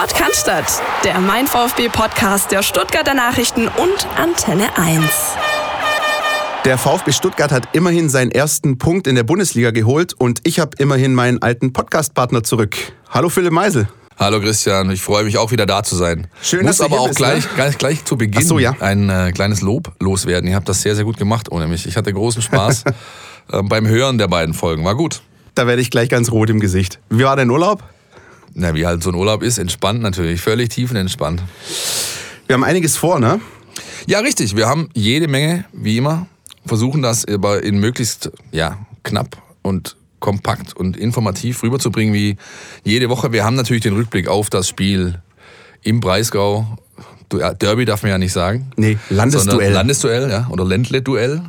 Podcast, der Mein VfB Podcast der Stuttgarter Nachrichten und Antenne 1. Der VfB Stuttgart hat immerhin seinen ersten Punkt in der Bundesliga geholt und ich habe immerhin meinen alten Podcastpartner zurück. Hallo Philipp Meisel. Hallo Christian, ich freue mich auch wieder da zu sein. Schön, Muss dass du aber hier auch bist, gleich, ne? gleich, gleich zu Beginn so, ja. ein äh, kleines Lob loswerden. Ihr habt das sehr, sehr gut gemacht ohne mich. Ich hatte großen Spaß äh, beim Hören der beiden Folgen. War gut. Da werde ich gleich ganz rot im Gesicht. Wie war dein Urlaub? Na, wie halt so ein Urlaub ist, entspannt natürlich, völlig tiefenentspannt. Wir haben einiges vor, ne? Ja, richtig. Wir haben jede Menge, wie immer, versuchen das aber in möglichst ja, knapp und kompakt und informativ rüberzubringen wie jede Woche. Wir haben natürlich den Rückblick auf das Spiel im Breisgau. Derby darf man ja nicht sagen. Nee, Landesduell. Landesduell, ja, oder Ländle-Duell.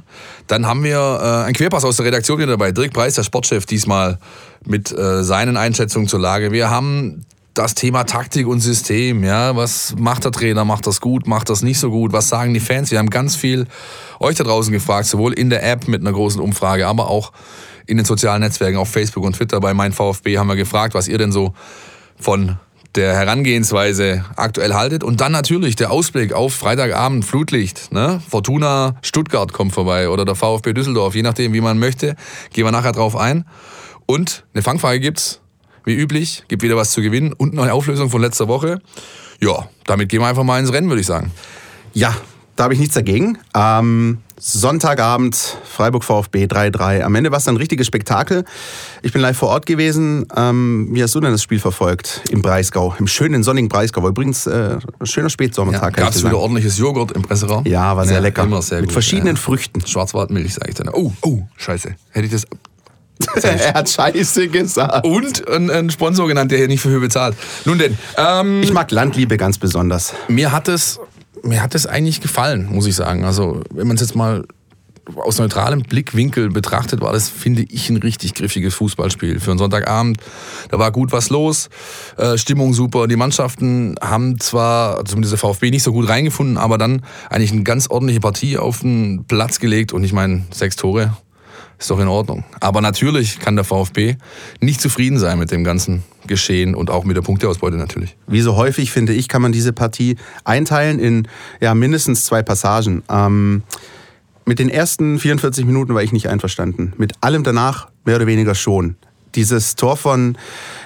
Dann haben wir äh, einen Querpass aus der Redaktion wieder dabei. Dirk Preis, der Sportchef, diesmal mit äh, seinen Einschätzungen zur Lage. Wir haben das Thema Taktik und System, ja, was macht der Trainer, macht das gut, macht das nicht so gut, was sagen die Fans? Wir haben ganz viel euch da draußen gefragt, sowohl in der App mit einer großen Umfrage, aber auch in den sozialen Netzwerken, auf Facebook und Twitter bei mein VfB haben wir gefragt, was ihr denn so von der Herangehensweise aktuell haltet. Und dann natürlich der Ausblick auf Freitagabend, Flutlicht. Ne? Fortuna Stuttgart kommt vorbei oder der VfB Düsseldorf, je nachdem, wie man möchte. Gehen wir nachher drauf ein. Und eine Fangfrage gibt's, wie üblich. Gibt wieder was zu gewinnen und eine Auflösung von letzter Woche. Ja, damit gehen wir einfach mal ins Rennen, würde ich sagen. Ja, da habe ich nichts dagegen. Ähm, Sonntagabend, Freiburg VfB 3-3. Am Ende war es ein richtiges Spektakel. Ich bin live vor Ort gewesen. Ähm, wie hast du denn das Spiel verfolgt im Breisgau? Im schönen sonnigen Breisgau. Übrigens, äh, ein schöner Spätsommertag. kann Gab es wieder ordentliches Joghurt im Presseraum? Ja, war sehr lecker. Immer sehr Mit gut. verschiedenen ja. Früchten. Schwarzwaldmilch, sage ich dann. Oh, oh, scheiße. Hätte ich das er hat Scheiße gesagt. und einen, einen Sponsor genannt, der hier nicht für Höhe bezahlt. Nun denn, ähm, Ich mag Landliebe ganz besonders. mir hat es mir hat es eigentlich gefallen, muss ich sagen. Also wenn man es jetzt mal aus neutralem Blickwinkel betrachtet, war das, finde ich, ein richtig griffiges Fußballspiel für einen Sonntagabend. Da war gut was los, äh, Stimmung super. Die Mannschaften haben zwar, zumindest der VfB, nicht so gut reingefunden, aber dann eigentlich eine ganz ordentliche Partie auf den Platz gelegt. Und ich meine, sechs Tore ist doch in Ordnung. Aber natürlich kann der VfB nicht zufrieden sein mit dem ganzen Geschehen und auch mit der Punkteausbeute natürlich. Wie so häufig, finde ich, kann man diese Partie einteilen in ja, mindestens zwei Passagen. Ähm, mit den ersten 44 Minuten war ich nicht einverstanden. Mit allem danach mehr oder weniger schon. Dieses Tor von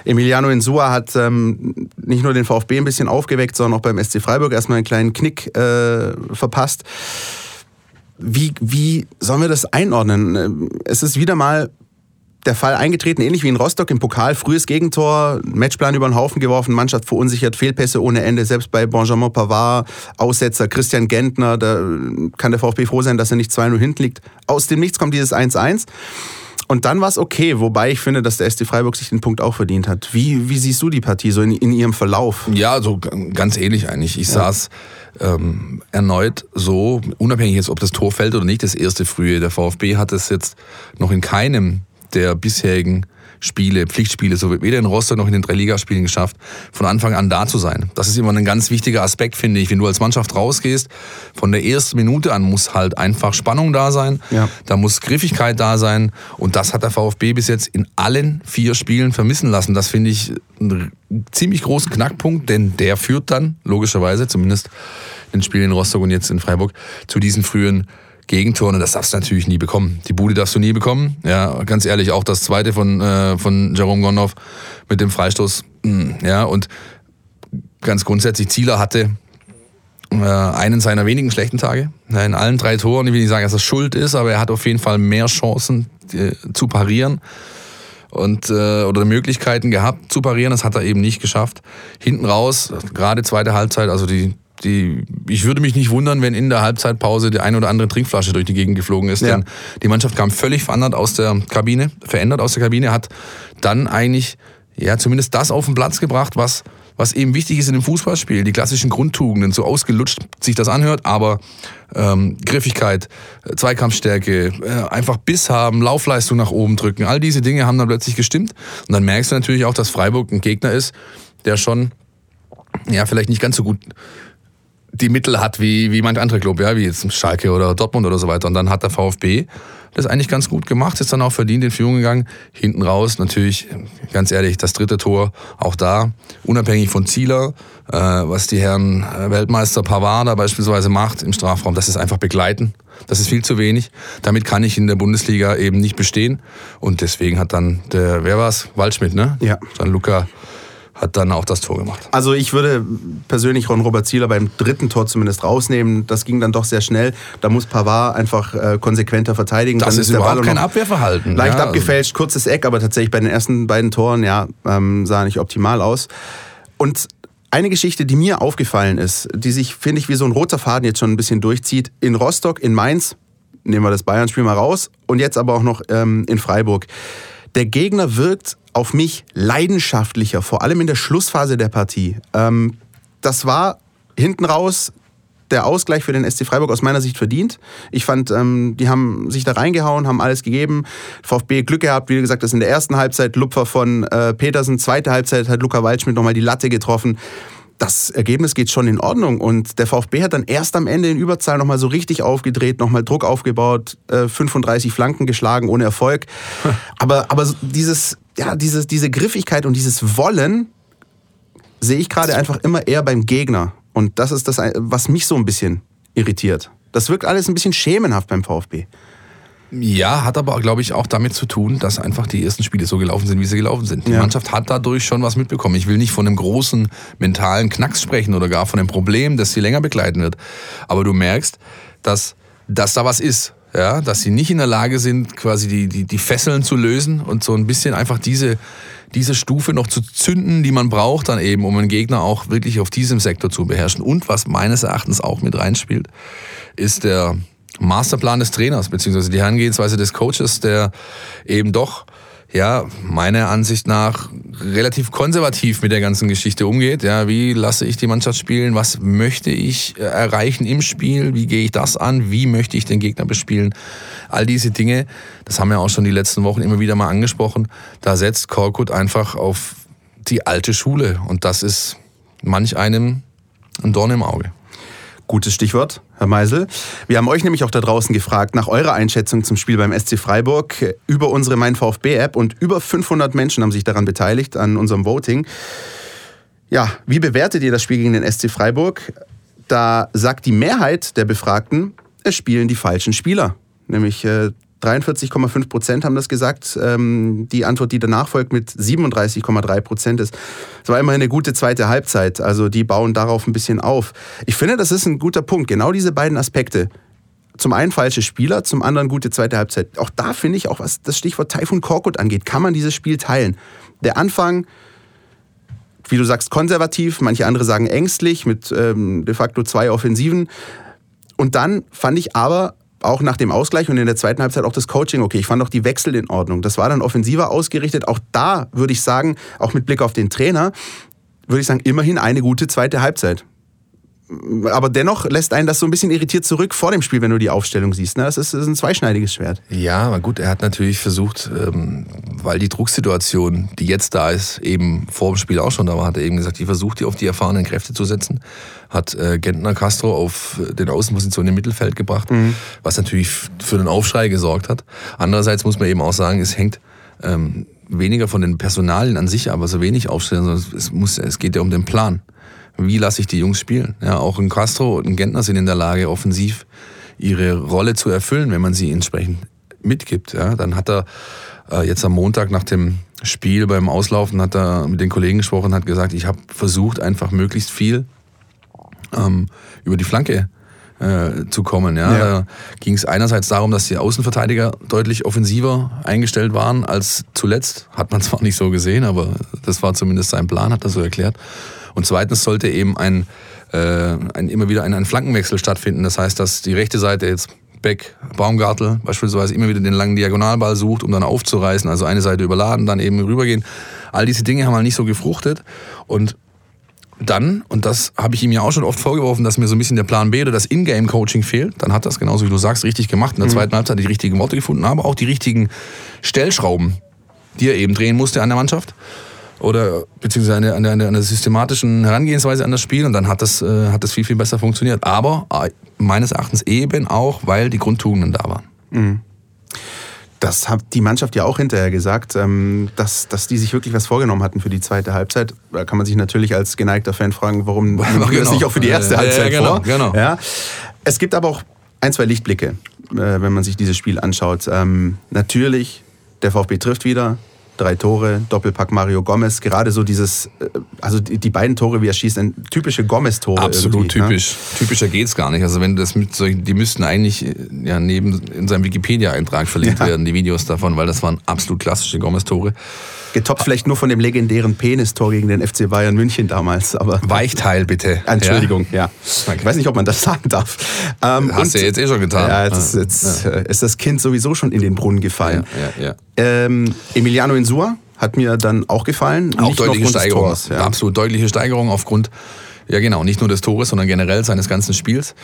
Emiliano Insua hat ähm, nicht nur den VfB ein bisschen aufgeweckt, sondern auch beim SC Freiburg erstmal einen kleinen Knick äh, verpasst. Wie, wie sollen wir das einordnen? Ähm, Es ist wieder mal der Fall eingetreten, ähnlich wie in Rostock im Pokal. Frühes Gegentor, Matchplan über den Haufen geworfen, Mannschaft verunsichert, Fehlpässe ohne Ende. Selbst bei Benjamin Pavard, Aussetzer, Christian Gentner, da kann der VfB froh sein, dass er nicht 2-0 hinten liegt. Aus dem Nichts kommt dieses 1-1. Und dann war es okay, wobei ich finde, dass der SC Freiburg sich den Punkt auch verdient hat. Wie, wie siehst du die Partie so in, in ihrem Verlauf? Ja, so ganz ähnlich eigentlich. Ich saß ähm, erneut so, unabhängig jetzt, ob das Tor fällt oder nicht, das erste frühe. Der VfB hat es jetzt noch in keinem der bisherigen Spiele, Pflichtspiele, so weder in Rostock noch in den drei Ligaspielen geschafft, von Anfang an da zu sein. Das ist immer ein ganz wichtiger Aspekt, finde ich. Wenn du als Mannschaft rausgehst, von der ersten Minute an muss halt einfach Spannung da sein. Ja. Da muss Griffigkeit da sein. Und das hat der VfB bis jetzt in allen vier Spielen vermissen lassen. Das finde ich einen ziemlich großen Knackpunkt, denn der führt dann, logischerweise, zumindest in den Spielen in Rostock und jetzt in Freiburg, zu diesen frühen Gegentoren. Und das darfst du natürlich nie bekommen. Die Bude darfst du nie bekommen. Ja, ganz ehrlich, auch das zweite von, äh, von Jerome Gondorf mit dem Freistoß. mh, Ja, und ganz grundsätzlich Zieler hatte äh, einen seiner wenigen schlechten Tage. In allen drei Toren, ich will nicht sagen, dass das Schuld ist, aber er hat auf jeden Fall mehr Chancen äh, zu parieren und äh, oder Möglichkeiten gehabt zu parieren. Das hat er eben nicht geschafft. Hinten raus, gerade zweite Halbzeit, also die die, ich würde mich nicht wundern, wenn in der Halbzeitpause die eine oder andere Trinkflasche durch die Gegend geflogen ist. Ja. Denn die Mannschaft kam völlig verändert aus der Kabine, verändert aus der Kabine, hat dann eigentlich ja zumindest das auf den Platz gebracht, was was eben wichtig ist in dem Fußballspiel, die klassischen Grundtugenden, so ausgelutscht sich das anhört, aber ähm, Griffigkeit, äh, Zweikampfstärke, äh, einfach Biss haben, Laufleistung nach oben drücken, all diese Dinge haben dann plötzlich gestimmt. Und dann merkst du natürlich auch, dass Freiburg ein Gegner ist, der schon, ja, vielleicht nicht ganz so gut die Mittel hat wie, wie manch andere Club, ja, wie jetzt Schalke oder Dortmund oder so weiter. Und dann hat der VfB das eigentlich ganz gut gemacht, ist dann auch verdient in Führung gegangen. Hinten raus natürlich, ganz ehrlich, das dritte Tor auch da, unabhängig von Zieler, äh, was die Herren äh, Weltmeister Pavard da beispielsweise macht im Strafraum, das ist einfach begleiten. Das ist viel zu wenig. Damit kann ich in der Bundesliga eben nicht bestehen. Und deswegen hat dann der, wer war's? Waldschmidt, ne? Ja. Dann Luca hat dann auch das Tor gemacht. Also ich würde persönlich Ron Robert Zieler beim dritten Tor zumindest rausnehmen. Das ging dann doch sehr schnell. Da muss Pavard einfach äh, konsequenter verteidigen. Das dann ist der überhaupt Ball kein Abwehrverhalten. Leicht ja, abgefälscht, kurzes Eck, aber tatsächlich bei den ersten beiden Toren, ja, ähm, sah nicht optimal aus. Und eine Geschichte, die mir aufgefallen ist, die sich, finde ich, wie so ein roter Faden jetzt schon ein bisschen durchzieht, in Rostock, in Mainz, nehmen wir das Bayern-Spiel mal raus, und jetzt aber auch noch ähm, in Freiburg. Der Gegner wirkt auf mich leidenschaftlicher, vor allem in der Schlussphase der Partie. Ähm, das war hinten raus der Ausgleich für den SC Freiburg aus meiner Sicht verdient. Ich fand, ähm, die haben sich da reingehauen, haben alles gegeben. VfB Glück gehabt, wie gesagt, das in der ersten Halbzeit Lupfer von äh, Petersen, zweite Halbzeit hat Luca Waldschmidt nochmal die Latte getroffen. Das Ergebnis geht schon in Ordnung und der VfB hat dann erst am Ende in Überzahl nochmal so richtig aufgedreht, nochmal Druck aufgebaut, äh, 35 Flanken geschlagen ohne Erfolg. Aber, aber dieses, ja, dieses, diese Griffigkeit und dieses Wollen sehe ich gerade einfach immer eher beim Gegner. Und das ist das, was mich so ein bisschen irritiert. Das wirkt alles ein bisschen schemenhaft beim VfB. Ja, hat aber, glaube ich, auch damit zu tun, dass einfach die ersten Spiele so gelaufen sind, wie sie gelaufen sind. Die Ja. Mannschaft hat dadurch schon was mitbekommen. Ich will nicht von einem großen mentalen Knacks sprechen oder gar von einem Problem, das sie länger begleiten wird. Aber du merkst, dass, dass da was ist. Ja, dass sie nicht in der Lage sind, quasi die, die, die Fesseln zu lösen und so ein bisschen einfach diese, diese Stufe noch zu zünden, die man braucht, dann eben, um einen Gegner auch wirklich auf diesem Sektor zu beherrschen. Und was meines Erachtens auch mit reinspielt, ist der Masterplan des Trainers, beziehungsweise die Herangehensweise des Coaches, der eben doch, ja, meiner Ansicht nach relativ konservativ mit der ganzen Geschichte umgeht. Ja, wie lasse ich die Mannschaft spielen? Was möchte ich äh, erreichen im Spiel? Wie gehe ich das an? Wie möchte ich den Gegner bespielen? All diese Dinge, das haben wir auch schon die letzten Wochen immer wieder mal angesprochen. Da setzt Korkut einfach auf die alte Schule und das ist manch einem ein Dorn im Auge. Gutes Stichwort, Herr Meisel. Wir haben euch nämlich auch da draußen gefragt nach eurer Einschätzung zum Spiel beim SC Freiburg über unsere Mein VfB App und über 500 Menschen haben sich daran beteiligt an unserem Voting. Ja, wie bewertet ihr das Spiel gegen den SC Freiburg? Da sagt die Mehrheit der Befragten, es spielen die falschen Spieler. Nämlich äh, 43,5 Prozent haben das gesagt. Ähm, die Antwort, die danach folgt, mit 37,3 Prozent ist. Es war immerhin eine gute zweite Halbzeit. Also die bauen darauf ein bisschen auf. Ich finde, das ist ein guter Punkt. Genau diese beiden Aspekte. Zum einen falsche Spieler, zum anderen gute zweite Halbzeit. Auch da finde ich, auch was das Stichwort Taifun Korkut angeht, kann man dieses Spiel teilen. Der Anfang, wie du sagst, konservativ, manche andere sagen ängstlich, mit ähm, de facto zwei Offensiven. Und dann fand ich aber auch nach dem Ausgleich und in der zweiten Halbzeit auch das Coaching okay. Ich fand auch die Wechsel in Ordnung. Das war dann offensiver ausgerichtet. Auch da würde ich sagen, auch mit Blick auf den Trainer, würde ich sagen, immerhin eine gute zweite Halbzeit. Aber dennoch lässt einen das so ein bisschen irritiert zurück vor dem Spiel, wenn du die Aufstellung siehst. ne? Das ist, das ist ein zweischneidiges Schwert. Ja, aber gut, er hat natürlich versucht, ähm, weil die Drucksituation, die jetzt da ist, eben vor dem Spiel auch schon da war, hat er eben gesagt, die versucht, die auf die erfahrenen Kräfte zu setzen. Hat äh, Gentner Castro auf den Außenpositionen im Mittelfeld gebracht, was natürlich für den Aufschrei gesorgt hat. Andererseits muss man eben auch sagen, es hängt ähm, weniger von den Personalien an sich, aber so wenig aufstellen, sondern es, muss, es geht ja um den Plan. Wie lasse ich die Jungs spielen? Ja, auch ein Castro und ein Gentner sind in der Lage, offensiv ihre Rolle zu erfüllen, wenn man sie entsprechend mitgibt. Ja, dann hat er äh, jetzt am Montag nach dem Spiel beim Auslaufen hat er mit den Kollegen gesprochen, hat gesagt, ich habe versucht einfach möglichst viel ähm, über die Flanke äh, zu kommen. Ja. Ja. Da ging es einerseits darum, dass die Außenverteidiger deutlich offensiver eingestellt waren als zuletzt. Hat man zwar nicht so gesehen, aber das war zumindest sein Plan, hat er so erklärt. Und zweitens sollte eben ein, äh, ein immer wieder ein, ein Flankenwechsel stattfinden. Das heißt, dass die rechte Seite jetzt Beck, Baumgartel beispielsweise immer wieder den langen Diagonalball sucht, um dann aufzureißen, also eine Seite überladen, dann eben rübergehen. All diese Dinge haben halt nicht so gefruchtet. Und dann, und das habe ich ihm ja auch schon oft vorgeworfen, dass mir so ein bisschen der Plan B oder das Ingame-Coaching fehlt. Dann hat das, genauso wie du sagst, richtig gemacht. In der zweiten Halbzeit die richtigen Worte gefunden, aber auch die richtigen Stellschrauben, die er eben drehen musste an der Mannschaft. Oder beziehungsweise eine, eine, eine, eine systematischen Herangehensweise an das Spiel und dann hat das, äh, hat das viel, viel besser funktioniert. Aber äh, meines Erachtens eben auch, weil die Grundtugenden da waren. Mhm. Das hat die Mannschaft ja auch hinterher gesagt, ähm, dass, dass die sich wirklich was vorgenommen hatten für die zweite Halbzeit. Da kann man sich natürlich als geneigter Fan fragen, warum genau. das nicht auch für die erste Halbzeit ja, ja, genau, vor. Genau. Ja. Es gibt aber auch ein, zwei Lichtblicke, äh, wenn man sich dieses Spiel anschaut. Ähm, natürlich, der VfB trifft wieder, drei Tore, Doppelpack Mario Gomez. Gerade so dieses, äh, also die, die beiden Tore, wie er schießt, ein typische Gomez-Tore. Absolut ne? typisch. Ne? Typischer geht's gar nicht. Also wenn das mit solchen, die müssten eigentlich äh, ja neben in seinem Wikipedia-Eintrag verlinkt ja. werden, die Videos davon, weil das waren absolut klassische Gomez-Tore. Getoppt vielleicht nur von dem legendären Penis-Tor gegen den FC Bayern München damals. Aber Weichteil bitte. Entschuldigung, ja. ja. Ich weiß nicht, ob man das sagen darf. Ähm, Hast du ja jetzt eh schon getan. Ja, jetzt, jetzt ja. Äh, ist das Kind sowieso schon in den Brunnen gefallen. Ähm, Emiliano Insua hat mir dann auch gefallen. Auch deutliche Steigerung. Tors, ja. Absolut deutliche Steigerung aufgrund ja, genau. Nicht nur des Tores, sondern generell seines ganzen Spiels.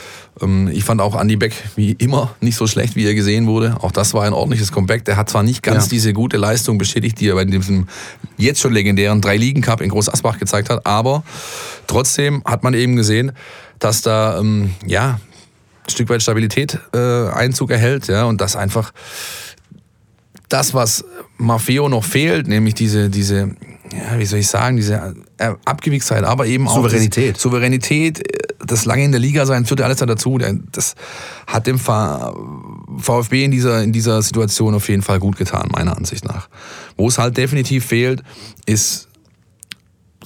Ähm, ich fand auch Andy Beck wie immer nicht so schlecht, wie er gesehen wurde. Auch das war ein ordentliches Comeback. Der hat zwar nicht ganz ja. diese gute Leistung bestätigt, die er bei diesem jetzt schon legendären Drei-Ligen-Cup in Groß Asbach gezeigt hat, aber trotzdem hat man eben gesehen, dass da, ähm, ja, ein Stück weit Stabilität äh, Einzug erhält, ja, und das einfach das, was Maffeo noch fehlt, nämlich diese, diese, ja, wie soll ich sagen, diese äh, Abgewichstheit, aber eben auch Souveränität. Souveränität, äh, das lange in der Liga sein, führt ja alles dazu. Das hat dem VfB in dieser, in dieser Situation auf jeden Fall gut getan, meiner Ansicht nach. Wo es halt definitiv fehlt, ist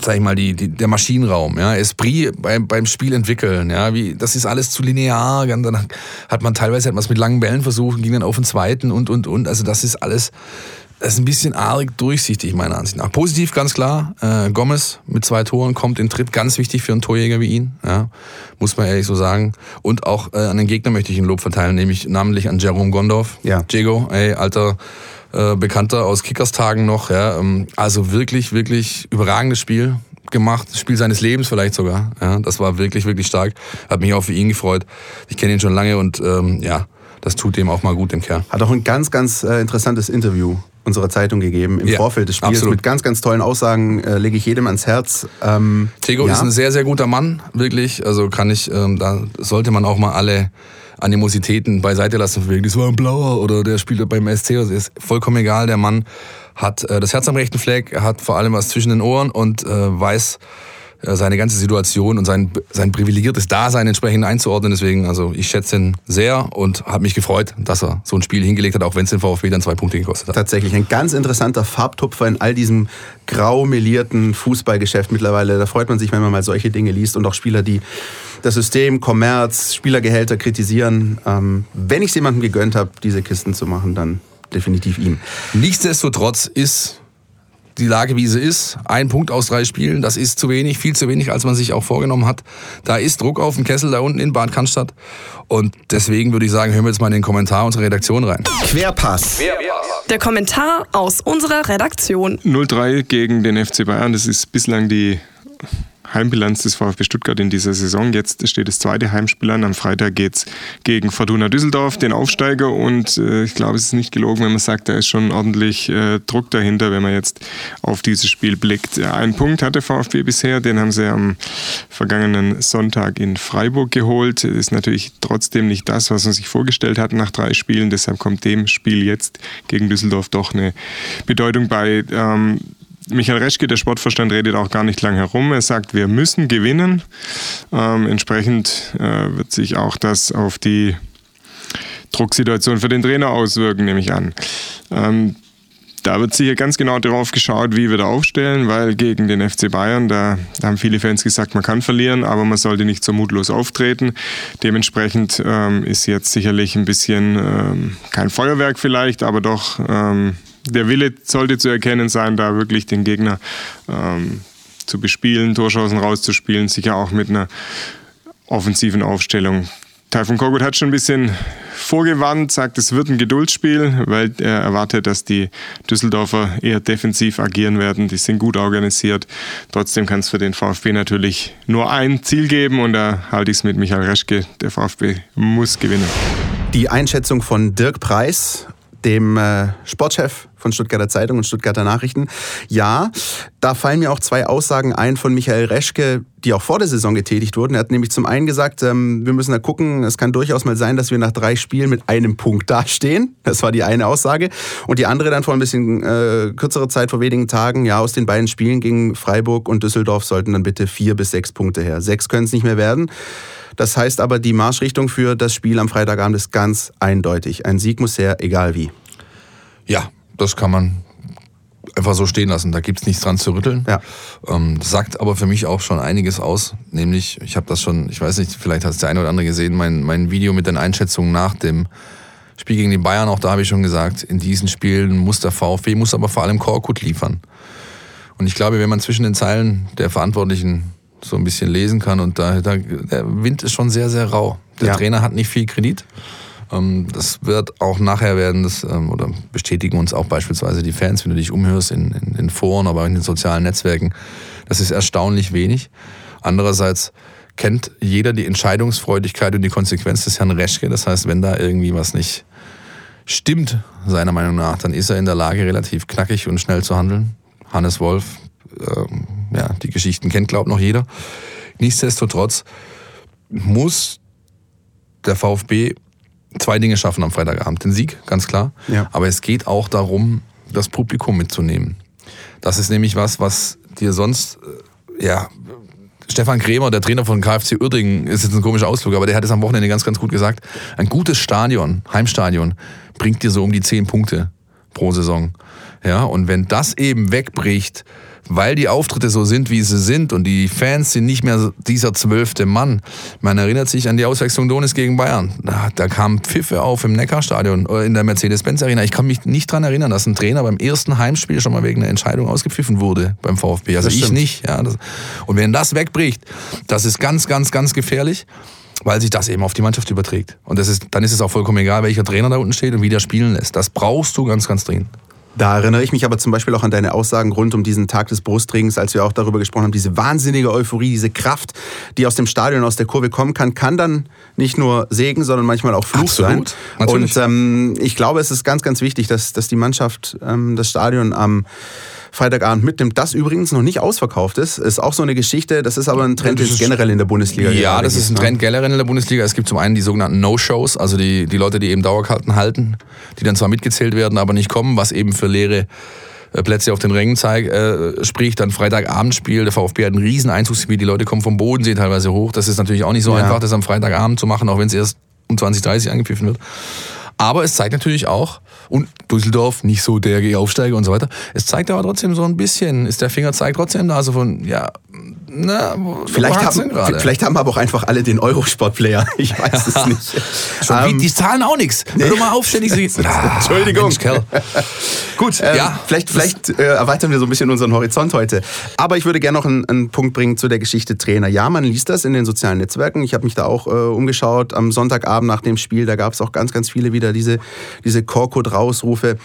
sag ich mal, die, die, der Maschinenraum, ja, Esprit beim, beim Spiel entwickeln, ja, wie, das ist alles zu linear, dann hat man teilweise etwas mit langen Bällen versucht, ging dann auf den zweiten und, und, und, also das ist alles das ist ein bisschen arg durchsichtig, meiner Ansicht nach. Positiv, ganz klar. Äh, Gomez mit zwei Toren kommt in Tritt, ganz wichtig für einen Torjäger wie ihn, ja, muss man ehrlich so sagen. Und auch äh, an den Gegner möchte ich ein Lob verteilen, nämlich namentlich an Jerome Gondorf. Ja. Diego, ey, alter äh, Bekannter aus Kickerstagen noch. Ja, ähm, also wirklich, wirklich überragendes Spiel gemacht, Spiel seines Lebens vielleicht sogar. Ja, das war wirklich, wirklich stark. Hat mich auch für ihn gefreut. Ich kenne ihn schon lange und ähm, ja, das tut dem auch mal gut, dem Kerl. Hat auch ein ganz, ganz äh, interessantes Interview unserer Zeitung gegeben im ja, Vorfeld des Spiels absolut. mit ganz, ganz tollen Aussagen. Äh, lege ich jedem ans Herz. Ähm, Tego ja. ist ein sehr, sehr guter Mann, wirklich. Also kann ich, ähm, da sollte man auch mal alle Animositäten beiseite lassen. Wegen, das war ein Blauer oder der spielt beim SC. Das ist vollkommen egal. Der Mann hat äh, das Herz am rechten Fleck, hat vor allem was zwischen den Ohren und äh, weiß, seine ganze Situation und sein, sein privilegiertes Dasein entsprechend einzuordnen. Deswegen, also ich schätze ihn sehr und habe mich gefreut, dass er so ein Spiel hingelegt hat, auch wenn es den VfB dann zwei Punkte gekostet hat. Tatsächlich ein ganz interessanter Farbtupfer in all diesem grau melierten Fußballgeschäft mittlerweile. Da freut man sich, wenn man mal solche Dinge liest und auch Spieler, die das System, Kommerz, Spielergehälter kritisieren. Ähm, wenn ich es jemandem gegönnt habe, diese Kisten zu machen, dann definitiv ihm. Nichtsdestotrotz ist die Lage, wie sie ist. Ein Punkt aus drei Spielen, das ist zu wenig, viel zu wenig, als man sich auch vorgenommen hat. Da ist Druck auf dem Kessel da unten in Bad Cannstatt. Und deswegen würde ich sagen, hören wir jetzt mal in den Kommentar unserer Redaktion rein. Querpass. Der Kommentar aus unserer Redaktion. 0-3 gegen den FC Bayern, das ist bislang die Heimbilanz des VfB Stuttgart in dieser Saison. Jetzt steht das zweite Heimspiel an. Am Freitag geht es gegen Fortuna Düsseldorf, den Aufsteiger. Und äh, ich glaube, es ist nicht gelogen, wenn man sagt, da ist schon ordentlich äh, Druck dahinter, wenn man jetzt auf dieses Spiel blickt. Ein Punkt hat der VfB bisher, den haben sie am vergangenen Sonntag in Freiburg geholt. Ist natürlich trotzdem nicht das, was man sich vorgestellt hat nach drei Spielen. Deshalb kommt dem Spiel jetzt gegen Düsseldorf doch eine Bedeutung bei. Ähm, Michael Reschke, der Sportvorstand, redet auch gar nicht lang herum. Er sagt, wir müssen gewinnen. Ähm, entsprechend äh, wird sich auch das auf die Drucksituation für den Trainer auswirken, nehme ich an. Ähm, da wird sicher ganz genau darauf geschaut, wie wir da aufstellen, weil gegen den FC Bayern, da, da, haben viele Fans gesagt, man kann verlieren, aber man sollte nicht so mutlos auftreten. Dementsprechend ähm, ist jetzt sicherlich ein bisschen ähm, kein Feuerwerk vielleicht, aber doch ähm, der Wille sollte zu erkennen sein, da wirklich den Gegner ähm, zu bespielen, Torschancen rauszuspielen, sicher auch mit einer offensiven Aufstellung. Taifun Korkut hat schon ein bisschen vorgewarnt, sagt, es wird ein Geduldsspiel, weil er erwartet, dass die Düsseldorfer eher defensiv agieren werden. Die sind gut organisiert. Trotzdem kann es für den VfB natürlich nur ein Ziel geben und da halte ich es mit Michael Reschke. Der VfB muss gewinnen. Die Einschätzung von Dirk Preis, dem äh, Sportchef von Stuttgarter Zeitung und Stuttgarter Nachrichten. Ja, da fallen mir auch zwei Aussagen ein von Michael Reschke, die auch vor der Saison getätigt wurden. Er hat nämlich zum einen gesagt, ähm, wir müssen da gucken, es kann durchaus mal sein, dass wir nach drei Spielen mit einem Punkt dastehen. Das war die eine Aussage. Und die andere dann vor ein bisschen äh, kürzerer Zeit, vor wenigen Tagen, ja, aus den beiden Spielen gegen Freiburg und Düsseldorf sollten dann bitte vier bis sechs Punkte her. Sechs können es nicht mehr werden. Das heißt aber, die Marschrichtung für das Spiel am Freitagabend ist ganz eindeutig. Ein Sieg muss her, egal wie. Ja, das kann man einfach so stehen lassen. Da gibt's nichts dran zu rütteln. Ja. Ähm, sagt aber für mich auch schon einiges aus. Nämlich, ich habe das schon, ich weiß nicht, vielleicht hat es der eine oder andere gesehen, mein, mein Video mit den Einschätzungen nach dem Spiel gegen die Bayern. Auch da habe ich schon gesagt, in diesen Spielen muss der VfB, muss aber vor allem Korkut liefern. Und ich glaube, wenn man zwischen den Zeilen der Verantwortlichen so ein bisschen lesen kann und da, da der Wind ist schon sehr, sehr rau. Der Ja. Trainer hat nicht viel Kredit. Ähm, Das wird auch nachher werden, das, ähm, oder bestätigen uns auch beispielsweise die Fans, wenn du dich umhörst in, in, in Foren, aber auch in den sozialen Netzwerken. Das ist erstaunlich wenig. Andererseits kennt jeder die Entscheidungsfreudigkeit und die Konsequenz des Herrn Reschke. Das heißt, wenn da irgendwie was nicht stimmt, seiner Meinung nach, dann ist er in der Lage, relativ knackig und schnell zu handeln. Hannes Wolf, ähm, ja, die Geschichten kennt, glaubt noch jeder. Nichtsdestotrotz muss der VfB zwei Dinge schaffen am Freitagabend. Den Sieg, ganz klar. Ja. Aber es geht auch darum, das Publikum mitzunehmen. Das ist nämlich was, was dir sonst, äh, ja, Stefan Krämer, der Trainer von KfC Uerdingen, ist jetzt ein komischer Ausflug, aber der hat es am Wochenende ganz, ganz gut gesagt. Ein gutes Stadion, Heimstadion, bringt dir so um die zehn Punkte pro Saison. Ja, und wenn das eben wegbricht, weil die Auftritte so sind, wie sie sind und die Fans sind nicht mehr dieser zwölfte Mann. Man erinnert sich an die Auswechslung Donis gegen Bayern. Da, da kamen Pfiffe auf im Neckarstadion oder in der Mercedes-Benz Arena. Ich kann mich nicht dran erinnern, dass ein Trainer beim ersten Heimspiel schon mal wegen einer Entscheidung ausgepfiffen wurde beim VfB. Also Das ich stimmt. nicht. Ja, das, und wenn das wegbricht, das ist ganz, ganz, ganz gefährlich. Weil sich das eben auf die Mannschaft überträgt. Und das ist, dann ist es auch vollkommen egal, welcher Trainer da unten steht und wie der spielen lässt. Das brauchst du ganz, ganz dringend. Da erinnere ich mich aber zum Beispiel auch an deine Aussagen rund um diesen Tag des Brustregens, als wir auch darüber gesprochen haben, diese wahnsinnige Euphorie, diese Kraft, die aus dem Stadion, aus der Kurve kommen kann, kann dann nicht nur Segen, sondern manchmal auch Fluch Absolut, sein. natürlich. Und ähm, ich glaube, es ist ganz, ganz wichtig, dass, dass die Mannschaft ähm, das Stadion am Freitagabend mitnimmt. Das übrigens noch nicht ausverkauft ist, ist auch so eine Geschichte. Das ist aber ein Trend Das ist- generell in der Bundesliga. Ja, das ist ein Trend generell in der Bundesliga. Es gibt zum einen die sogenannten No-Shows, also die, die Leute, die eben Dauerkarten halten, die dann zwar mitgezählt werden, aber nicht kommen, was eben für leere äh, Plätze auf den Rängen zeigt, äh, spricht dann Freitagabendspiel. Der VfB hat ein riesen Einzugsgebiet, die Leute kommen vom Bodensee teilweise hoch. Das ist natürlich auch nicht so Ja. einfach, das am Freitagabend zu machen, auch wenn es erst um 20.30 angepfiffen wird. Aber es zeigt natürlich auch, und Düsseldorf nicht so der Aufsteiger und so weiter, es zeigt aber trotzdem so ein bisschen, ist der Finger zeigt trotzdem da, so von, ja, na, wo- Vielleicht haben, vielleicht haben aber auch einfach alle den Eurosport-Player. Ich weiß es nicht. Schon Ähm, die zahlen auch nichts. Hör doch mal auf, ständig so. Ah, Entschuldigung. Mensch, Kerl. Gut, ähm, Ja, vielleicht, vielleicht äh, erweitern wir so ein bisschen unseren Horizont heute. Aber ich würde gerne noch einen, einen Punkt bringen zu der Geschichte Trainer. Ja, man liest das in den sozialen Netzwerken. Ich habe mich da auch äh, umgeschaut. Am Sonntagabend nach dem Spiel, da gab es auch ganz, ganz viele wieder diese, diese Korkut-Rausrufe.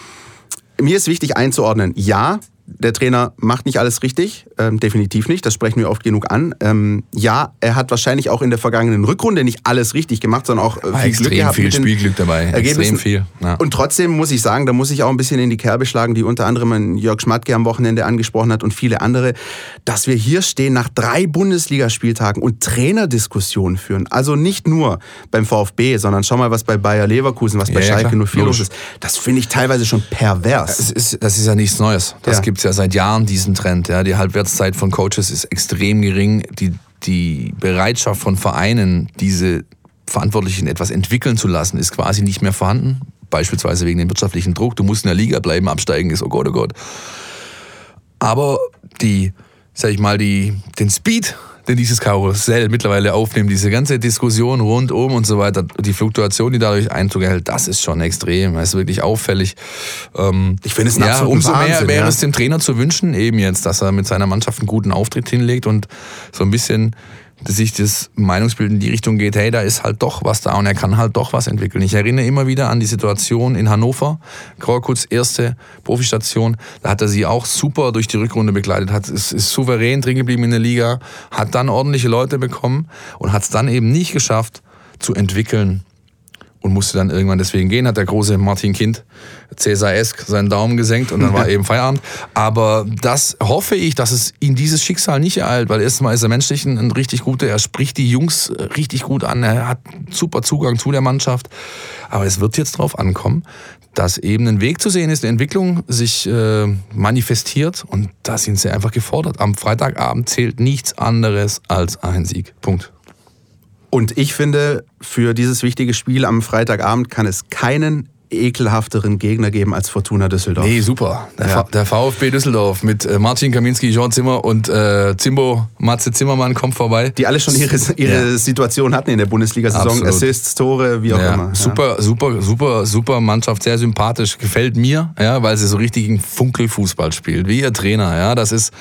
Mir ist wichtig einzuordnen, ja, der Trainer macht nicht alles richtig, ähm, definitiv nicht, das sprechen wir oft genug an. Ähm, ja, er hat wahrscheinlich auch in der vergangenen Rückrunde nicht alles richtig gemacht, sondern auch äh, viel Glück extrem gehabt viel Spielglück dabei. Extrem viel. Ja. Und trotzdem muss ich sagen, da muss ich auch ein bisschen in die Kerbe schlagen, die unter anderem Jörg Schmatke am Wochenende angesprochen hat und viele andere, dass wir hier stehen nach drei Bundesligaspieltagen und Trainerdiskussionen führen. Also nicht nur beim VfB, sondern schau mal, was bei Bayer Leverkusen, was bei Ja, Schalke klar. 04 los ist. Das finde ich teilweise schon pervers. Es ist, das ist ja nichts Neues. Das Ja. Gibt's ja seit Jahren, diesen Trend. Ja. Die Halbwertszeit von Coaches ist extrem gering. Die, die Bereitschaft von Vereinen, diese Verantwortlichen etwas entwickeln zu lassen, ist quasi nicht mehr vorhanden. Beispielsweise wegen dem wirtschaftlichen Druck. Du musst in der Liga bleiben, absteigen ist, oh Gott, oh Gott. Aber die, sag ich mal, die, den Speed, den dieses Karussell mittlerweile aufnimmt, diese ganze Diskussion rundum und so weiter, die Fluktuation, die dadurch Einzug erhält, das ist schon extrem. Das ist wirklich auffällig. Ähm, Ich finde es ja, umso mehr Wahnsinn, wäre ja. es dem Trainer zu wünschen, eben jetzt, dass er mit seiner Mannschaft einen guten Auftritt hinlegt und so ein bisschen dass sich das Meinungsbild in die Richtung geht, hey, da ist halt doch was da und er kann halt doch was entwickeln. Ich erinnere immer wieder an die Situation in Hannover, Korkuts erste Profistation, da hat er sie auch super durch die Rückrunde begleitet, hat, ist, ist souverän drin geblieben in der Liga, hat dann ordentliche Leute bekommen und hat es dann eben nicht geschafft zu entwickeln und musste dann irgendwann deswegen gehen, hat der große Martin Kind Cäsar-esk seinen Daumen gesenkt und dann war eben Feierabend. Aber das hoffe ich, dass es ihn dieses Schicksal nicht ereilt, weil erstmal ist er menschlich ein, ein richtig guter, er spricht die Jungs richtig gut an, er hat super Zugang zu der Mannschaft. Aber es wird jetzt drauf ankommen, dass eben ein Weg zu sehen ist, eine Entwicklung sich äh, manifestiert und da sind sie einfach gefordert. Am Freitagabend zählt nichts anderes als ein Sieg. Punkt. Und ich finde, für dieses wichtige Spiel am Freitagabend kann es keinen ekelhafteren Gegner geben als Fortuna Düsseldorf. Nee, super. Der, Ja. Der VfB Düsseldorf mit äh, Martin Kaminski, Jean Zimmer und äh, Zimbo Matze Zimmermann kommt vorbei. Die alle schon ihre, ihre Ja. Situation hatten in der Bundesliga-Saison. Assists, Tore, wie auch Ja, immer. Ja. super, super, super, super Mannschaft, sehr sympathisch, gefällt mir, ja, weil sie so richtigen Funkelfußball spielt, wie ihr Trainer, ja, das ist,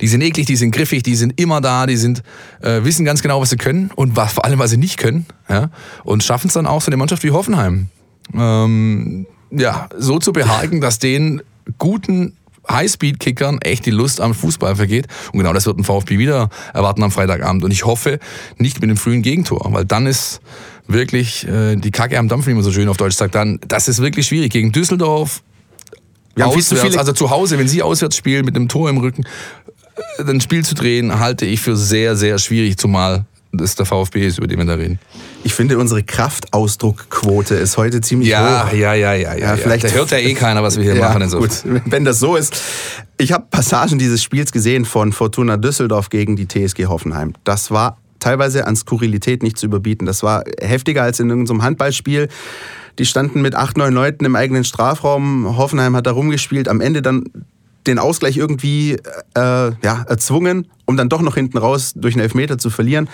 die sind eklig, die sind griffig, die sind immer da, die sind, äh, wissen ganz genau, was sie können und was, vor allem, was sie nicht können, ja, und schaffen es dann auch so eine Mannschaft wie Hoffenheim, ähm, ja, so zu behaken, dass den guten Highspeed-Kickern echt die Lust am Fußball vergeht. Und genau das wird ein VfB wieder erwarten am Freitagabend. Und ich hoffe nicht mit dem frühen Gegentor, weil dann ist wirklich äh, die Kacke am Dampf, wie man so schön auf Deutsch sagt. Dann, das ist wirklich schwierig. Gegen Düsseldorf, auswärts, also zu Hause, wenn sie auswärts spielen mit einem Tor im Rücken, ein Spiel zu drehen, halte ich für sehr, sehr schwierig, zumal das der VfB ist, über den wir da reden. ich finde, unsere Kraftausdruckquote ist heute ziemlich hoch. ja, ja, ja, ja, ja. vielleicht- Da hört ja eh keiner, was wir hier Ja, machen. Insofern. gut, wenn das so ist. Ich habe Passagen dieses Spiels gesehen von Fortuna Düsseldorf gegen die TSG Hoffenheim. Das war teilweise an Skurrilität nicht zu überbieten. Das war heftiger als in irgendeinem Handballspiel. Die standen mit acht, neun Leuten im eigenen Strafraum. Hoffenheim hat da rumgespielt. Am Ende dann den Ausgleich irgendwie äh, ja, erzwungen, um dann doch noch hinten raus durch einen Elfmeter zu verlieren.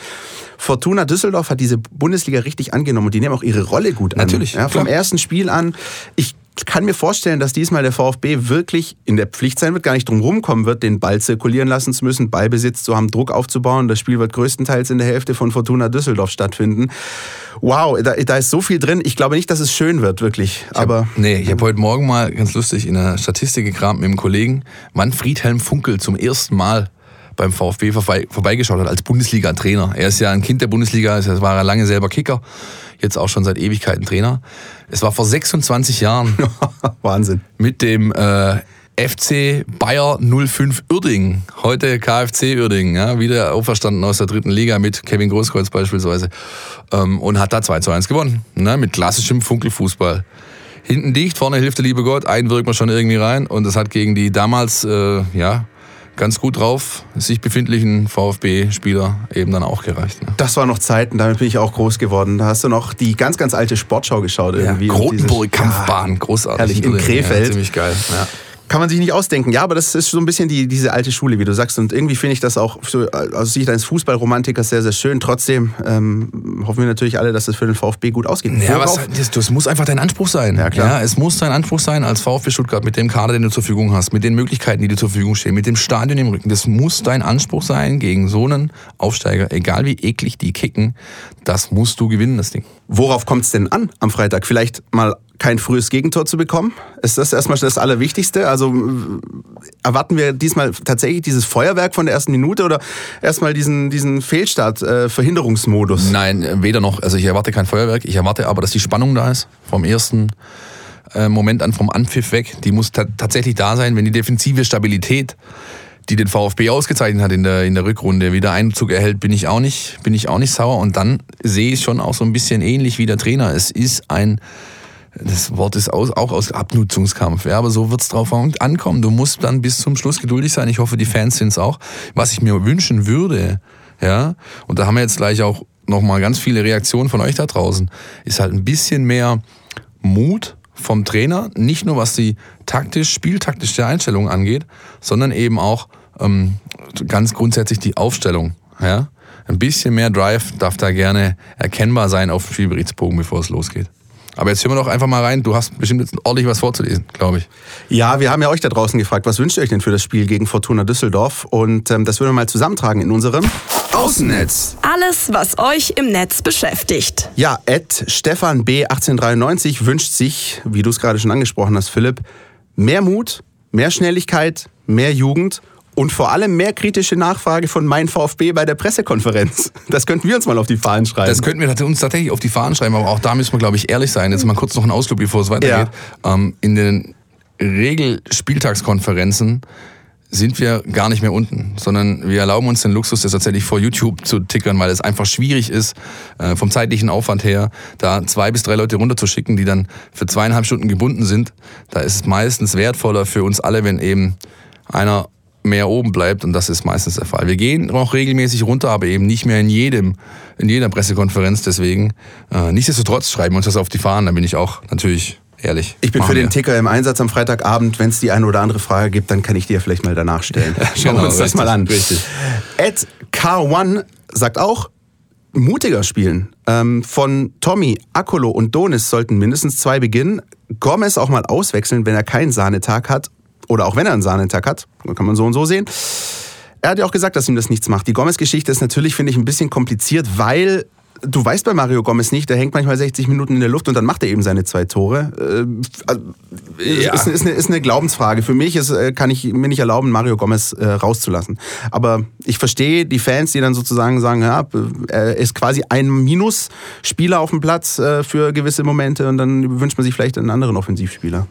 Fortuna Düsseldorf hat diese Bundesliga richtig angenommen und die nehmen auch ihre Rolle gut an. Natürlich, Ja, vom ersten Spiel an. Ich kann mir vorstellen, dass diesmal der VfB wirklich in der Pflicht sein wird, gar nicht drum rumkommen wird, den Ball zirkulieren lassen zu müssen, Ballbesitz zu haben, Druck aufzubauen. Das Spiel wird größtenteils in der Hälfte von Fortuna Düsseldorf stattfinden. Wow, da, da ist so viel drin. Ich glaube nicht, dass es schön wird, wirklich. Aber Nee, ich habe heute Morgen mal ganz lustig in der Statistik gekramt mit einem Kollegen, wann Friedhelm Funkel zum ersten Mal beim VfB vorbei, vorbeigeschaut hat als Bundesliga-Trainer. Er ist ja ein Kind der Bundesliga, er war er lange selber Kicker, jetzt auch schon seit Ewigkeiten Trainer. Es war vor 26 Jahren Wahnsinn. mit dem äh, FC Bayer 05 Uerdingen, heute KFC Uerdingen, ja, wieder auferstanden aus der dritten Liga mit Kevin Großkreuz beispielsweise ähm, und hat da 2 zu 1 gewonnen, ne, mit klassischem Funkelfußball. Hinten dicht, vorne hilft der liebe Gott, einen wirkt man schon irgendwie rein und das hat gegen die damals, äh, ja, ganz gut drauf sich befindlichen VfB-Spieler eben dann auch gereicht. Ne? Das waren noch Zeiten, damit bin ich auch groß geworden. Da hast du noch die ganz, ganz alte Sportschau geschaut irgendwie. Und Grotenburg-Kampfbahn, großartig. herrlich, in Krefeld. Ja, ziemlich geil. Ja. Kann man sich nicht ausdenken. Ja, aber das ist so ein bisschen die, diese alte Schule, wie du sagst. Und irgendwie finde ich das auch so, aus Sicht eines Fußballromantikers sehr, sehr schön. Trotzdem ähm, hoffen wir natürlich alle, dass es für den VfB gut ausgeht. Ja, was, Worauf- das, das muss einfach dein Anspruch sein. Ja, klar. es muss dein Anspruch sein als VfB Stuttgart mit dem Kader, den du zur Verfügung hast, mit den Möglichkeiten, die dir zur Verfügung stehen, mit dem Stadion im Rücken. Das muss dein Anspruch sein gegen so einen Aufsteiger, egal wie eklig die kicken. Das musst du gewinnen, das Ding. Worauf kommt es denn an am Freitag? Vielleicht mal kein frühes Gegentor zu bekommen? Ist das erstmal das Allerwichtigste? Also äh, erwarten wir diesmal tatsächlich dieses Feuerwerk von der ersten Minute oder erstmal diesen, diesen Fehlstart, äh, Verhinderungsmodus? Nein, äh, weder noch. Also ich erwarte kein Feuerwerk. Ich erwarte aber, dass die Spannung da ist. Vom ersten äh, Moment an, vom Anpfiff weg. Die muss ta tatsächlich da sein, wenn die defensive Stabilität, die den VfB ausgezeichnet hat in der, in der Rückrunde, wieder Einzug erhält, bin ich auch nicht, bin ich auch nicht sauer. Und dann sehe ich schon auch so ein bisschen ähnlich wie der Trainer. Es ist ein das Wort ist aus, auch aus Abnutzungskampf, ja, aber so wird's drauf ankommen. Du musst dann bis zum Schluss geduldig sein. Ich hoffe, die Fans sind's auch. Was ich mir wünschen würde, ja, und da haben wir jetzt gleich auch nochmal ganz viele Reaktionen von euch da draußen, ist halt ein bisschen mehr Mut vom Trainer, nicht nur was die taktisch, spieltaktische Einstellung angeht, sondern eben auch ähm, ganz grundsätzlich die Aufstellung, ja. Ein bisschen mehr Drive darf da gerne erkennbar sein auf dem Spielberichtsbogen, bevor es losgeht. Aber jetzt hören wir doch einfach mal rein. Du hast bestimmt jetzt ordentlich was vorzulesen, glaube ich. Ja, wir haben ja euch da draußen gefragt, was wünscht ihr euch denn für das Spiel gegen Fortuna Düsseldorf? Und ähm, das würden wir mal zusammentragen in unserem Außennetz. Alles, was euch im Netz beschäftigt. Ja, Ed Stefan B. 1893 wünscht sich, wie du es gerade schon angesprochen hast, Philipp, mehr Mut, mehr Schnelligkeit, mehr Jugend Und vor allem mehr kritische Nachfrage von mein VfB bei der Pressekonferenz. Das könnten wir uns mal auf die Fahnen schreiben. Das könnten wir uns tatsächlich auf die Fahnen schreiben, aber auch da müssen wir, glaube ich, ehrlich sein. Jetzt mal kurz noch ein Ausflug, bevor es weitergeht. Ja. Ähm, in den Regelspieltagskonferenzen sind wir gar nicht mehr unten, sondern wir erlauben uns den Luxus, das tatsächlich vor YouTube zu tickern, weil es einfach schwierig ist, äh, vom zeitlichen Aufwand her, da zwei bis drei Leute runterzuschicken, die dann für zweieinhalb Stunden gebunden sind. Da ist es meistens wertvoller für uns alle, wenn eben einer mehr oben bleibt und das ist meistens der Fall. Wir gehen auch regelmäßig runter, aber eben nicht mehr in jedem, in jeder Pressekonferenz. Deswegen, äh, nichtsdestotrotz schreiben wir uns das auf die Fahnen. Da bin ich auch natürlich ehrlich. Ich bin für den Ticker im Einsatz am Freitagabend. Wenn es die eine oder andere Frage gibt, dann kann ich dir vielleicht mal danach stellen. Schauen wir uns das mal an. Richtig. Ed Car1 sagt auch, mutiger spielen. Ähm, von Tommy, Akolo und Donis sollten mindestens zwei beginnen. Gomez auch mal auswechseln, wenn er keinen Sahnetag hat. Oder auch wenn er einen Sahnetag hat. Kann man so und so sehen. Er hat ja auch gesagt, dass ihm das nichts macht. Die Gomez-Geschichte ist natürlich, finde ich, ein bisschen kompliziert, weil du weißt bei Mario Gomez nicht, der hängt manchmal 60 Minuten in der Luft und dann macht er eben seine zwei Tore. Äh, also, ja. ist, ist, eine, ist, eine, Glaubensfrage. Für mich ist, äh, kann ich mir nicht erlauben, Mario Gomez äh, rauszulassen. Aber ich verstehe die Fans, die dann sozusagen sagen, ja, er ist quasi ein Minus-Spieler auf dem Platz äh, für gewisse Momente und dann wünscht man sich vielleicht einen anderen Offensivspieler.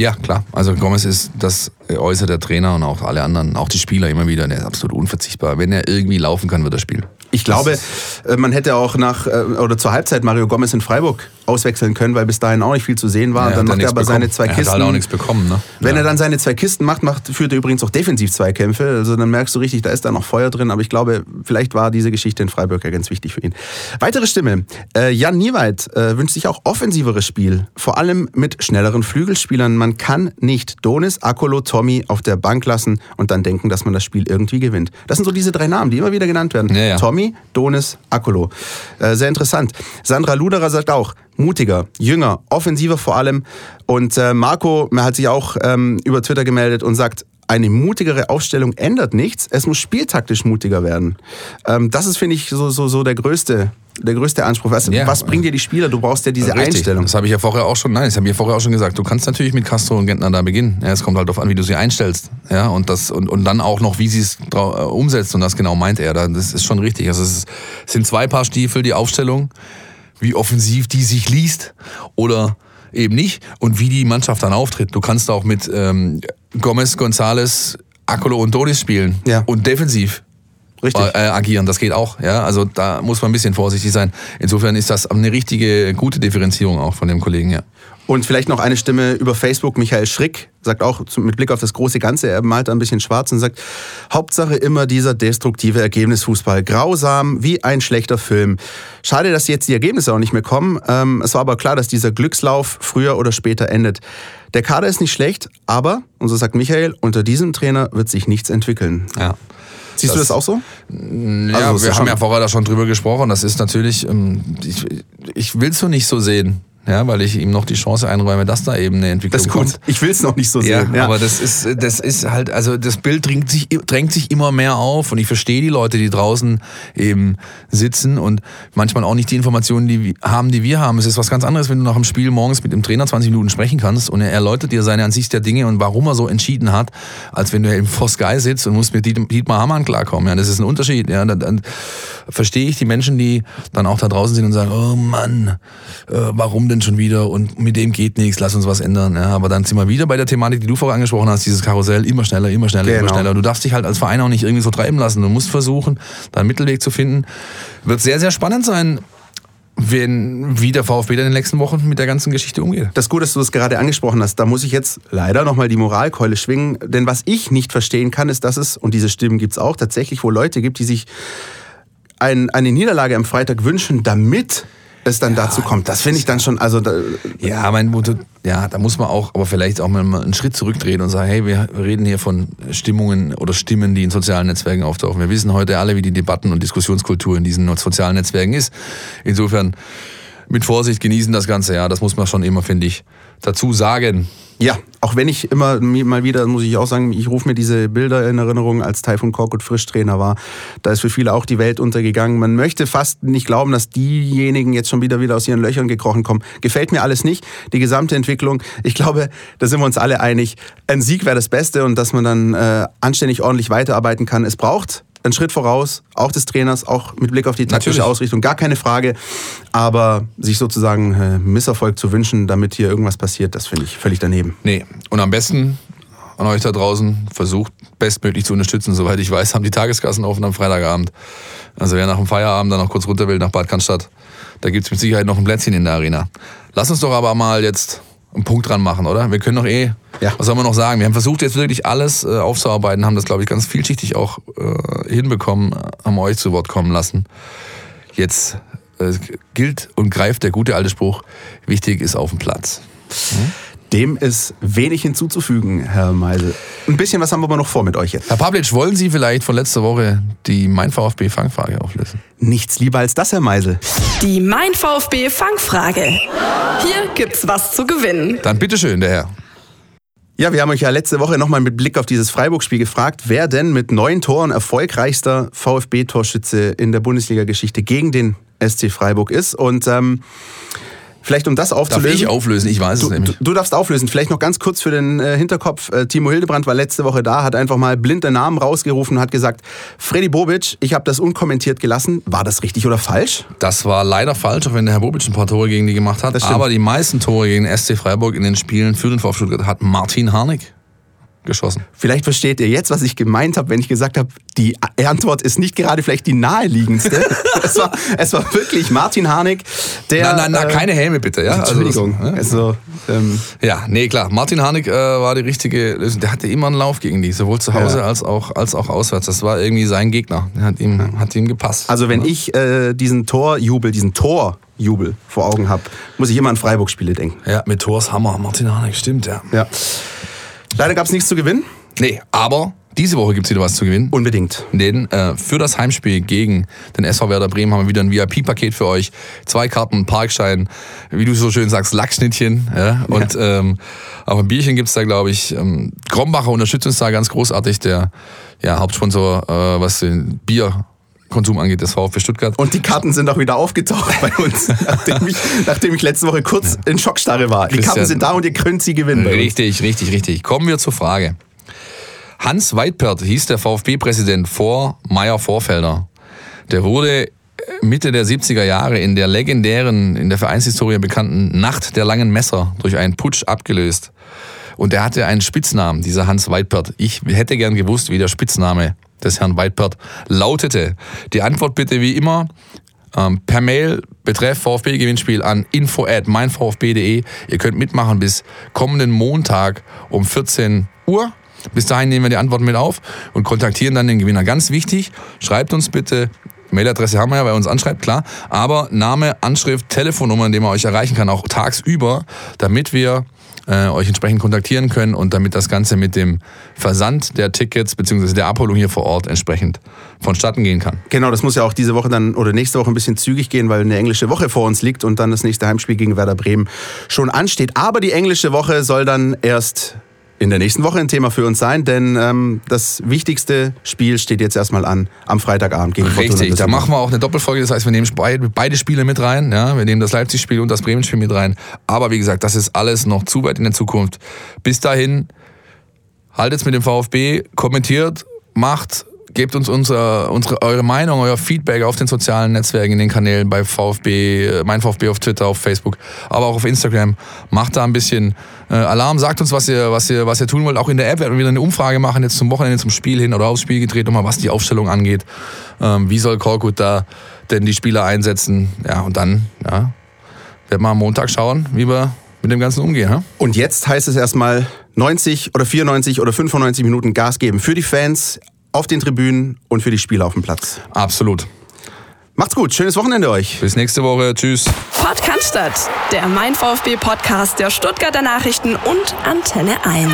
Ja, klar. Also Gomez ist das Äußere der Trainer und auch alle anderen, auch die Spieler immer wieder, der ist absolut unverzichtbar. Wenn er irgendwie laufen kann, wird er spielen. Ich glaube, äh, man hätte auch nach äh, oder zur Halbzeit Mario Gomez in Freiburg auswechseln können, weil bis dahin auch nicht viel zu sehen war. Ja, dann macht er aber bekommen. seine zwei Kisten. Er hat halt auch nichts bekommen. Ne? Wenn ja. er dann seine zwei Kisten macht, macht, führt er übrigens auch defensiv zwei Kämpfe. Also dann merkst du richtig, da ist da noch Feuer drin. Aber ich glaube, vielleicht war diese Geschichte in Freiburg ja ganz wichtig für ihn. Weitere Stimme. Äh, Jan Nieweit äh, wünscht sich auch offensiveres Spiel. Vor allem mit schnelleren Flügelspielern. Man kann nicht Donis, Akolo, Tommy auf der Bank lassen und dann denken, dass man das Spiel irgendwie gewinnt. Das sind so diese drei Namen, die immer wieder genannt werden. Ja, Tommy, Donis, Akolo. Äh, sehr interessant. Sandra Luderer sagt auch, mutiger, jünger, offensiver vor allem. Und äh, Marco hat sich auch ähm, über Twitter gemeldet und sagt, eine mutigere Aufstellung ändert nichts. Es muss spieltaktisch mutiger werden. Ähm, das ist, finde ich, so, so, so der größte der größte Anspruch. Was, ja. was bringt dir die Spieler? Du brauchst ja diese Richtig. Einstellung. Das habe ich ja vorher auch schon, nein, das habe ich ja vorher auch schon gesagt. Du kannst natürlich mit Castro und Gentner da beginnen. Ja, es kommt halt darauf an, wie du sie einstellst. Ja, und, das, und, und dann auch noch, wie sie es äh, umsetzt. Und das genau meint er. Das ist schon richtig. Also es sind zwei Paar Stiefel, die Aufstellung wie offensiv die sich liest oder eben nicht und wie die Mannschaft dann auftritt. Du kannst auch mit ähm, Gomez, González, Akolo und Donis spielen ja. und defensiv Richtig. Äh, agieren. Das geht auch. Ja, also da muss man ein bisschen vorsichtig sein. Insofern ist das eine richtige, gute Differenzierung auch von dem Kollegen. Ja. Und vielleicht noch eine Stimme über Facebook. Michael Schrick sagt auch mit Blick auf das große Ganze, er malt ein bisschen schwarz und sagt, Hauptsache immer dieser destruktive Ergebnisfußball. Grausam wie ein schlechter Film. Schade, dass jetzt die Ergebnisse auch nicht mehr kommen. Ähm, es war aber klar, dass dieser Glückslauf früher oder später endet. Der Kader ist nicht schlecht, aber, und so sagt Michael, unter diesem Trainer wird sich nichts entwickeln. Ja. Siehst das, du das auch so? Ja, also, wir haben ja vorher da schon drüber gesprochen. Das ist natürlich, ähm, ich, ich will es so nicht so sehen ja, weil ich ihm noch die Chance einräume, dass da eben eine Entwicklung das ist gut. kommt. Ich will es noch nicht so sehen. Ja, ja, aber das ist, das ist halt, also das Bild drängt sich, drängt sich immer mehr auf und ich verstehe die Leute, die draußen eben sitzen und manchmal auch nicht die Informationen die haben, die wir haben. Es ist was ganz anderes, wenn du nach dem Spiel morgens mit dem Trainer 20 Minuten sprechen kannst und er erläutert dir seine Ansicht der Dinge und warum er so entschieden hat, als wenn du im vor Sky sitzt und musst mit Dietmar Hamann klarkommen. Ja, das ist ein Unterschied. Ja, dann, dann verstehe ich die Menschen, die dann auch da draußen sind und sagen, oh Mann, äh, warum denn schon wieder und mit dem geht nichts, lass uns was ändern. Ja, aber dann sind wir wieder bei der Thematik, die du vorher angesprochen hast, dieses Karussell, immer schneller, immer schneller, genau. immer schneller. Du darfst dich halt als Verein auch nicht irgendwie so treiben lassen. Du musst versuchen, da einen Mittelweg zu finden. Wird sehr, sehr spannend sein, wenn, wie der VfB dann in den nächsten Wochen mit der ganzen Geschichte umgeht. Das ist gut, dass du das gerade angesprochen hast. Da muss ich jetzt leider nochmal die Moralkeule schwingen. Denn was ich nicht verstehen kann, ist, dass es, und diese Stimmen gibt es auch, tatsächlich wo Leute gibt, die sich ein, eine Niederlage am Freitag wünschen, damit es dann ja, dazu kommt. Das finde ich dann schon, also da, ja, mein Motto, ja, da muss man auch, aber vielleicht auch mal einen Schritt zurückdrehen und sagen, hey, wir reden hier von Stimmungen oder Stimmen, die in sozialen Netzwerken auftauchen. Wir wissen heute alle, wie die Debatten und Diskussionskultur in diesen sozialen Netzwerken ist. Insofern mit Vorsicht genießen das Ganze. Ja, das muss man schon immer, finde ich, dazu sagen. Ja, auch wenn ich immer mal wieder, muss ich auch sagen, ich rufe mir diese Bilder in Erinnerung, als Taifun Korkut Frischtrainer war. Da ist für viele auch die Welt untergegangen. Man möchte fast nicht glauben, dass diejenigen jetzt schon wieder wieder aus ihren Löchern gekrochen kommen. Gefällt mir alles nicht. Die gesamte Entwicklung, ich glaube, da sind wir uns alle einig. Ein Sieg wäre das Beste und dass man dann äh, anständig ordentlich weiterarbeiten kann. Es braucht ein Schritt voraus, auch des Trainers, auch mit Blick auf die taktische Natürlich. Ausrichtung, gar keine Frage. Aber sich sozusagen äh, Misserfolg zu wünschen, damit hier irgendwas passiert, das finde ich völlig daneben. Nee, und am besten an euch da draußen versucht bestmöglich zu unterstützen. Soweit ich weiß, haben die Tageskassen offen am Freitagabend. Also wer nach dem Feierabend dann noch kurz runter will nach Bad Cannstatt, da gibt's mit Sicherheit noch ein Plätzchen in der Arena. Lass uns doch aber mal jetzt einen Punkt dran machen, oder? Wir können doch eh, Ja. was soll man noch sagen? Wir haben versucht jetzt wirklich alles äh, aufzuarbeiten, haben das, glaube ich, ganz vielschichtig auch äh, hinbekommen, haben euch zu Wort kommen lassen. Jetzt äh, gilt und greift der gute alte Spruch, wichtig ist auf dem Platz. Dem ist wenig hinzuzufügen, Herr Meisel. Ein bisschen was haben wir aber noch vor mit euch jetzt. Herr Pavlic, wollen Sie vielleicht von letzter Woche die Mein VfB Fangfrage auflösen? Nichts lieber als das, Herr Meisel. Die Mein VfB Fangfrage. Hier gibt's was zu gewinnen. Dann bitteschön, der Herr. Ja, wir haben euch ja letzte Woche nochmal mit Blick auf dieses Freiburg-Spiel gefragt, wer denn mit neun Toren erfolgreichster VfB-Torschütze in der Bundesliga-Geschichte gegen den SC Freiburg ist. Und ähm, vielleicht um das Darf aufzulösen. ich auflösen? Ich weiß es Du, nämlich. du, du darfst auflösen. Vielleicht noch ganz kurz für den äh, Hinterkopf. Äh, Timo Hildebrand war letzte Woche da, hat einfach mal blind den Namen rausgerufen und hat gesagt, Freddy Bobic, ich habe das unkommentiert gelassen. War das richtig oder falsch? Das war leider falsch, auch wenn der Herr Bobic ein paar Tore gegen die gemacht hat. Aber die meisten Tore gegen SC Freiburg in den Spielen für den VfB Stuttgart hat Martin Harnik geschossen. Vielleicht versteht ihr jetzt, was ich gemeint habe, wenn ich gesagt habe, die Antwort ist nicht gerade vielleicht die naheliegendste. es, war, es war wirklich Martin Harnik, der... Na, na, na, äh, keine Helme bitte, ja? Also, Entschuldigung. das- Also, ähm, Ja, nee, klar. Martin Harnik äh, war die richtige Lösung. Der hatte immer einen Lauf gegen die, sowohl zu Hause Ja. als, auch, als auch auswärts. Das war irgendwie sein Gegner. Der hat ihm, hat ihm gepasst. also wenn ich äh, diesen Torjubel, diesen Torjubel vor Augen habe, muss ich immer an Freiburg-Spiele denken. ja, mit Tors Hammer. Martin Harnik, stimmt, ja. Ja. Leider gab es nichts zu gewinnen. Nee, aber diese Woche gibt's wieder was zu gewinnen. Unbedingt. Denn äh, für das Heimspiel gegen den SV Werder Bremen haben wir wieder ein VIP-Paket für euch. Zwei Karten, Parkschein, wie du so schön sagst, Lackschnittchen. Ja? Und ähm, auch ein Bierchen gibt's da, glaube ich. Ähm, Krombacher unterstützt uns da ganz großartig, der ja, Hauptsponsor, äh, was den Bierkonsum angeht, des VfB Stuttgart. Und die Karten sind auch wieder aufgetaucht bei uns, nachdem ich, nachdem ich letzte Woche kurz in Schockstarre war. Die Christian. Karten sind da und ihr könnt sie gewinnen. Richtig, richtig, richtig. Kommen wir zur Frage. Hans Weidpert hieß der VfB-Präsident vor Meier Vorfelder. Der wurde Mitte der 70er Jahre in der legendären, in der Vereinshistorie bekannten Nacht der langen Messer durch einen Putsch abgelöst. Und er hatte einen Spitznamen, dieser Hans Weidpert. Ich hätte gern gewusst, wie der Spitzname des Herrn Weidpert lautete. Die Antwort bitte wie immer ähm, per Mail betreff VfB-Gewinnspiel an info at meinvfb.de. Ihr könnt mitmachen bis kommenden Montag um 14 Uhr. Bis dahin nehmen wir die Antworten mit auf und kontaktieren dann den Gewinner. Ganz wichtig, schreibt uns bitte, Mailadresse haben wir ja, wer uns anschreibt, klar, aber Name, Anschrift, Telefonnummer, in dem man euch erreichen kann, auch tagsüber, damit wir äh, euch entsprechend kontaktieren können und damit das Ganze mit dem Versand der Tickets bzw. der Abholung hier vor Ort entsprechend vonstatten gehen kann. Genau, das muss ja auch diese Woche dann oder nächste Woche ein bisschen zügig gehen, weil eine englische Woche vor uns liegt und dann das nächste Heimspiel gegen Werder Bremen schon ansteht. Aber die englische Woche soll dann erst in der nächsten Woche ein Thema für uns sein, denn ähm, das wichtigste Spiel steht jetzt erstmal an am Freitagabend gegen Fortuna Richtig, da machen wir auch eine Doppelfolge. Das heißt, wir nehmen beide, beide Spiele mit rein. Ja? Wir nehmen das Leipzig-Spiel und das Bremen-Spiel mit rein. Aber wie gesagt, das ist alles noch zu weit in der Zukunft. Bis dahin, haltet's mit dem VfB, kommentiert, macht, gebt uns unser, unsere, eure Meinung, euer Feedback auf den sozialen Netzwerken, in den Kanälen bei VfB, äh, mein VfB auf Twitter, auf Facebook, aber auch auf Instagram. Macht da ein bisschen äh, Alarm, sagt uns, was ihr, was ihr, was ihr tun wollt. Auch in der App werden wir wieder eine Umfrage machen, jetzt zum Wochenende, zum Spiel hin oder aufs Spiel gedreht, nochmal, was die Aufstellung angeht. Ähm, wie soll Korkut da denn die Spieler einsetzen? Ja, und dann, ja, werden wir am Montag schauen, wie wir mit dem Ganzen umgehen. Ja? Und jetzt heißt es erstmal 90 oder 94 oder 95 Minuten Gas geben für die Fans auf den Tribünen und für die Spieler auf dem Platz. Absolut. Macht's gut, schönes Wochenende euch. Bis nächste Woche. Tschüss. Podcast statt, der Mein VfB Podcast der Stuttgarter Nachrichten und Antenne 1.